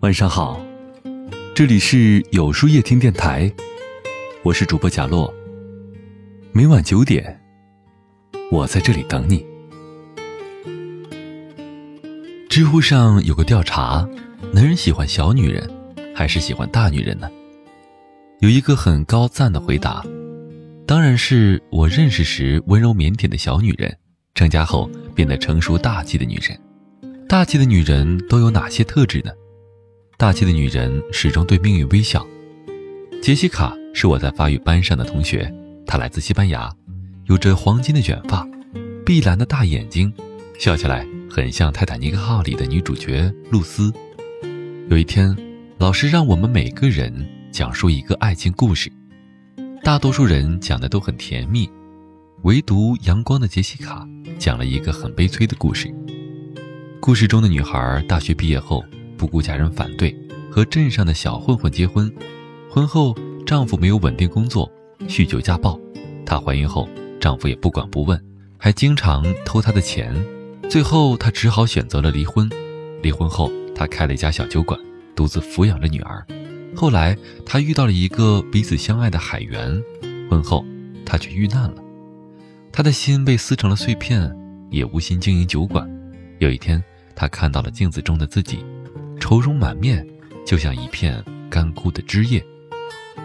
晚上好，这里是有书夜听电台，我是主播贾洛。每晚九点，我在这里等你。知乎上有个调查：男人喜欢小女人，还是喜欢大女人呢？有一个很高赞的回答，当然是我认识时温柔腼腆的小女人，成家后变得成熟大气的女人。大气的女人都有哪些特质呢？大气的女人始终对命运微笑。杰西卡是我在法语班上的同学，她来自西班牙，有着黄金的卷发，碧蓝的大眼睛，笑起来。很像《泰坦尼克号》里的女主角露丝。有一天，老师让我们每个人讲述一个爱情故事，大多数人讲的都很甜蜜，唯独阳光的杰西卡讲了一个很悲催的故事。故事中的女孩大学毕业后，不顾家人反对，和镇上的小混混结婚。婚后，丈夫没有稳定工作，酗酒家暴。她怀孕后，丈夫也不管不问，还经常偷她的钱。最后，她只好选择了离婚。离婚后，她开了一家小酒馆，独自抚养着女儿。后来，她遇到了一个彼此相爱的海员。婚后，她却遇难了。她的心被撕成了碎片，也无心经营酒馆。有一天，她看到了镜子中的自己，愁容满面，就像一片干枯的枝叶。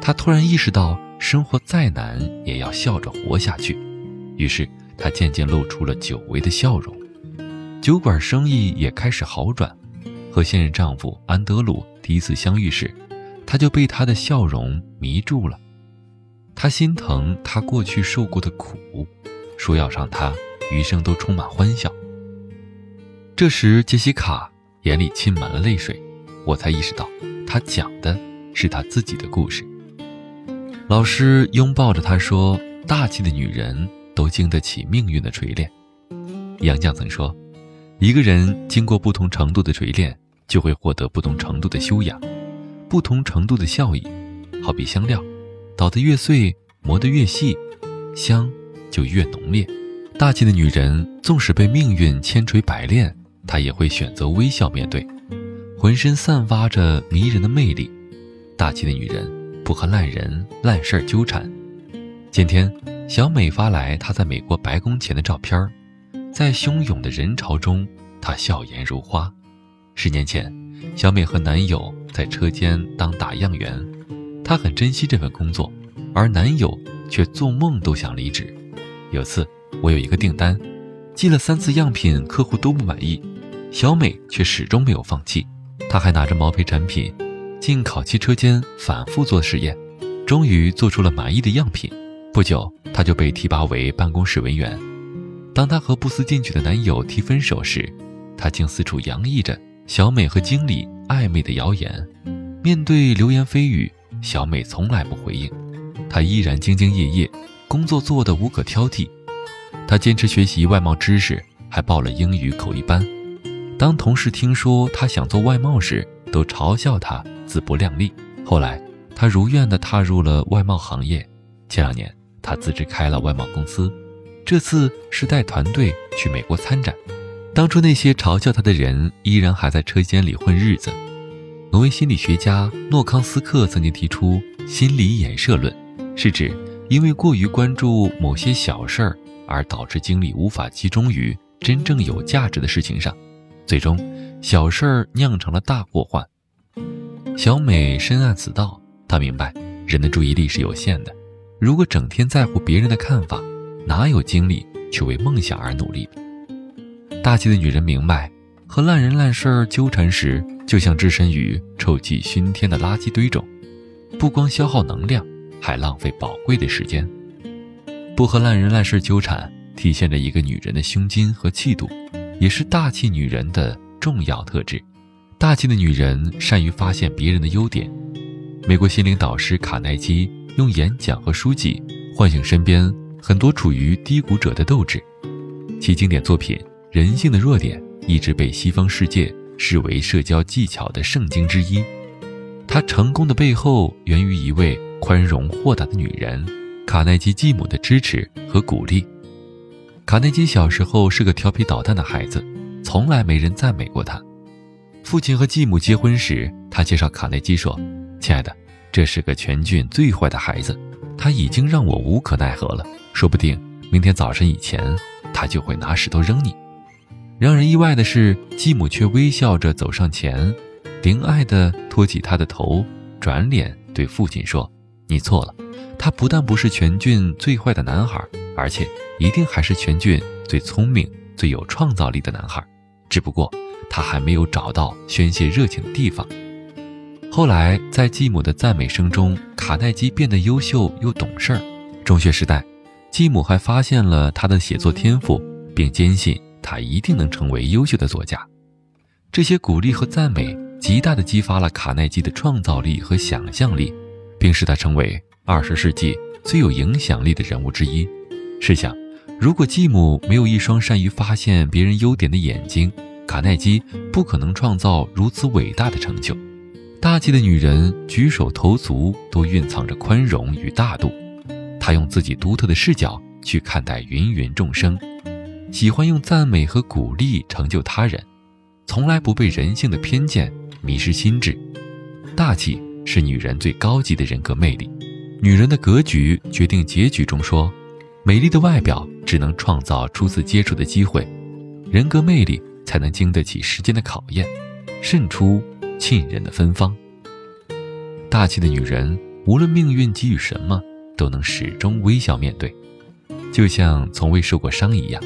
她突然意识到，生活再难也要笑着活下去。于是，她渐渐露出了久违的笑容。酒馆生意也开始好转，和现任丈夫安德鲁第一次相遇时，他就被他的笑容迷住了。他心疼他过去受过的苦，说要让他余生都充满欢笑。这时，杰西卡眼里浸满了泪水，我才意识到，他讲的是他自己的故事。老师拥抱着他说：“大气的女人都经得起命运的锤炼。”杨绛曾说。一个人经过不同程度的锤炼，就会获得不同程度的修养，不同程度的效益。好比香料，捣得越碎，磨得越细，香就越浓烈。大气的女人，纵使被命运千锤百炼，她也会选择微笑面对，浑身散发着迷人的魅力。大气的女人不和烂人烂事儿纠缠。今天，小美发来她在美国白宫前的照片。在汹涌的人潮中，她笑颜如花。十年前，小美和男友在车间当打样员，她很珍惜这份工作，而男友却做梦都想离职。有次，我有一个订单，寄了三次样品，客户都不满意，小美却始终没有放弃。她还拿着毛坯产品进烤漆车间反复做实验，终于做出了满意的样品。不久，她就被提拔为办公室文员。当她和不思进取的男友提分手时，她竟四处洋溢着小美和经理暧昧的谣言。面对流言蜚语，小美从来不回应，她依然兢兢业业，工作做得无可挑剔。她坚持学习外贸知识，还报了英语口译班。当同事听说她想做外贸时，都嘲笑她自不量力。后来，她如愿地踏入了外贸行业。前两年，她自知开了外贸公司。这次是带团队去美国参展，当初那些嘲笑他的人依然还在车间里混日子。挪威心理学家诺康斯克曾经提出心理衍射论，是指因为过于关注某些小事儿而导致精力无法集中于真正有价值的事情上，最终小事儿酿成了大祸患。小美深谙此道，她明白人的注意力是有限的，如果整天在乎别人的看法。哪有精力去为梦想而努力？大气的女人明白，和烂人烂事儿纠缠时，就像置身于臭气熏天的垃圾堆中，不光消耗能量，还浪费宝贵的时间。不和烂人烂事纠缠，体现着一个女人的胸襟和气度，也是大气女人的重要特质。大气的女人善于发现别人的优点。美国心灵导师卡耐基用演讲和书籍唤醒身边。很多处于低谷者的斗志，其经典作品《人性的弱点》一直被西方世界视为社交技巧的圣经之一。他成功的背后源于一位宽容豁达的女人——卡耐基继母的支持和鼓励。卡内基小时候是个调皮捣蛋的孩子，从来没人赞美过他。父亲和继母结婚时，他介绍卡耐基说：“亲爱的，这是个全郡最坏的孩子，他已经让我无可奈何了。说不定明天早晨以前，他就会拿石头扔你。”让人意外的是，继母却微笑着走上前，怜爱地托起他的头，转脸对父亲说：“你错了，他不但不是全郡最坏的男孩，而且一定还是全郡最聪明、最有创造力的男孩，只不过他还没有找到宣泄热情的地方。”后来，在继母的赞美声中，卡耐基变得优秀又懂事儿。中学时代，继母还发现了他的写作天赋，并坚信。他一定能成为优秀的作家。这些鼓励和赞美，极大地激发了卡耐基的创造力和想象力，并使他成为二十世纪最有影响力的人物之一。试想，如果继母没有一双善于发现别人优点的眼睛，卡耐基不可能创造如此伟大的成就。大气的女人举手投足都蕴藏着宽容与大度，她用自己独特的视角去看待芸芸众生。喜欢用赞美和鼓励成就他人，从来不被人性的偏见迷失心智。大气是女人最高级的人格魅力。女人的格局决定结局中说，美丽的外表只能创造初次接触的机会，人格魅力才能经得起时间的考验，渗出沁人的芬芳。大气的女人，无论命运给予什么，都能始终微笑面对，就像从未受过伤一样。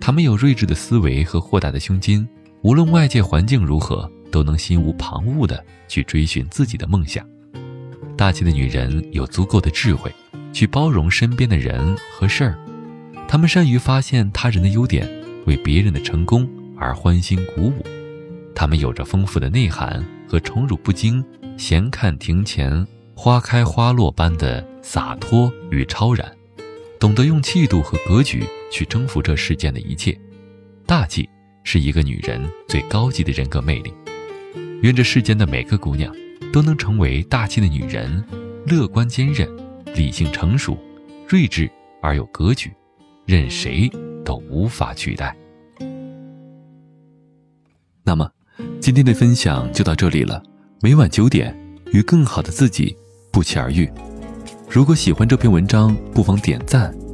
他们有睿智的思维和豁达的胸襟，无论外界环境如何，都能心无旁骛地去追寻自己的梦想。大气的女人有足够的智慧，去包容身边的人和事儿。她们善于发现他人的优点，为别人的成功而欢欣鼓舞。她们有着丰富的内涵和宠辱不惊、闲看庭前花开花落般的洒脱与超然。懂得用气度和格局去征服这世间的一切，大气是一个女人最高级的人格魅力。愿这世间的每个姑娘都能成为大气的女人，乐观坚韧，理性成熟，睿智而有格局，任谁都无法取代。那么，今天的分享就到这里了。每晚九点，与更好的自己不期而遇。如果喜欢这篇文章，不妨点赞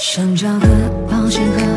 想找个保险盒，